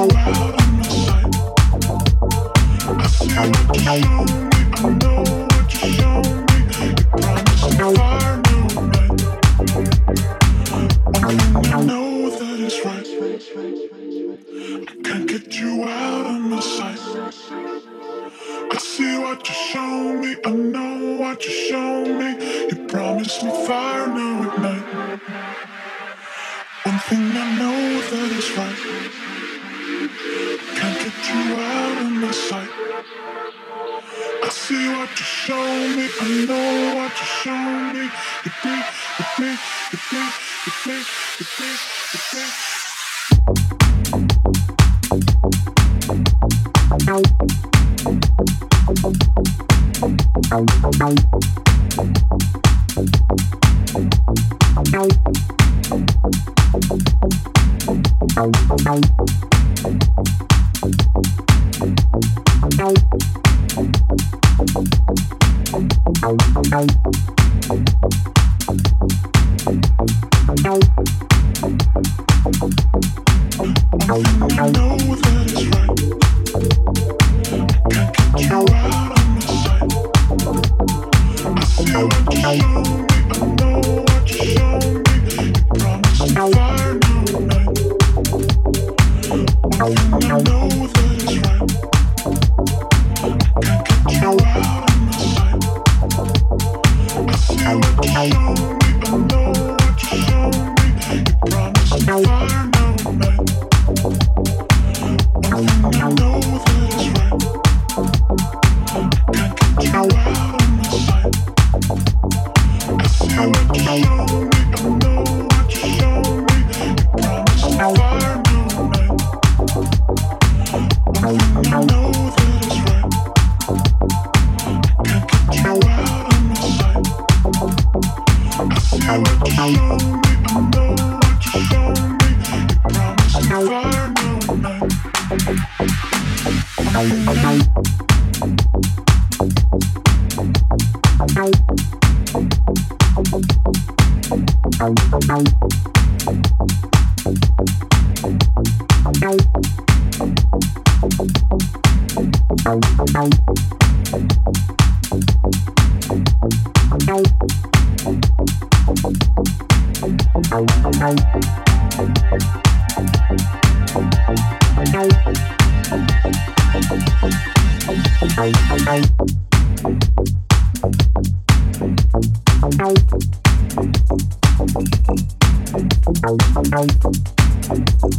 I feel again. I'm out of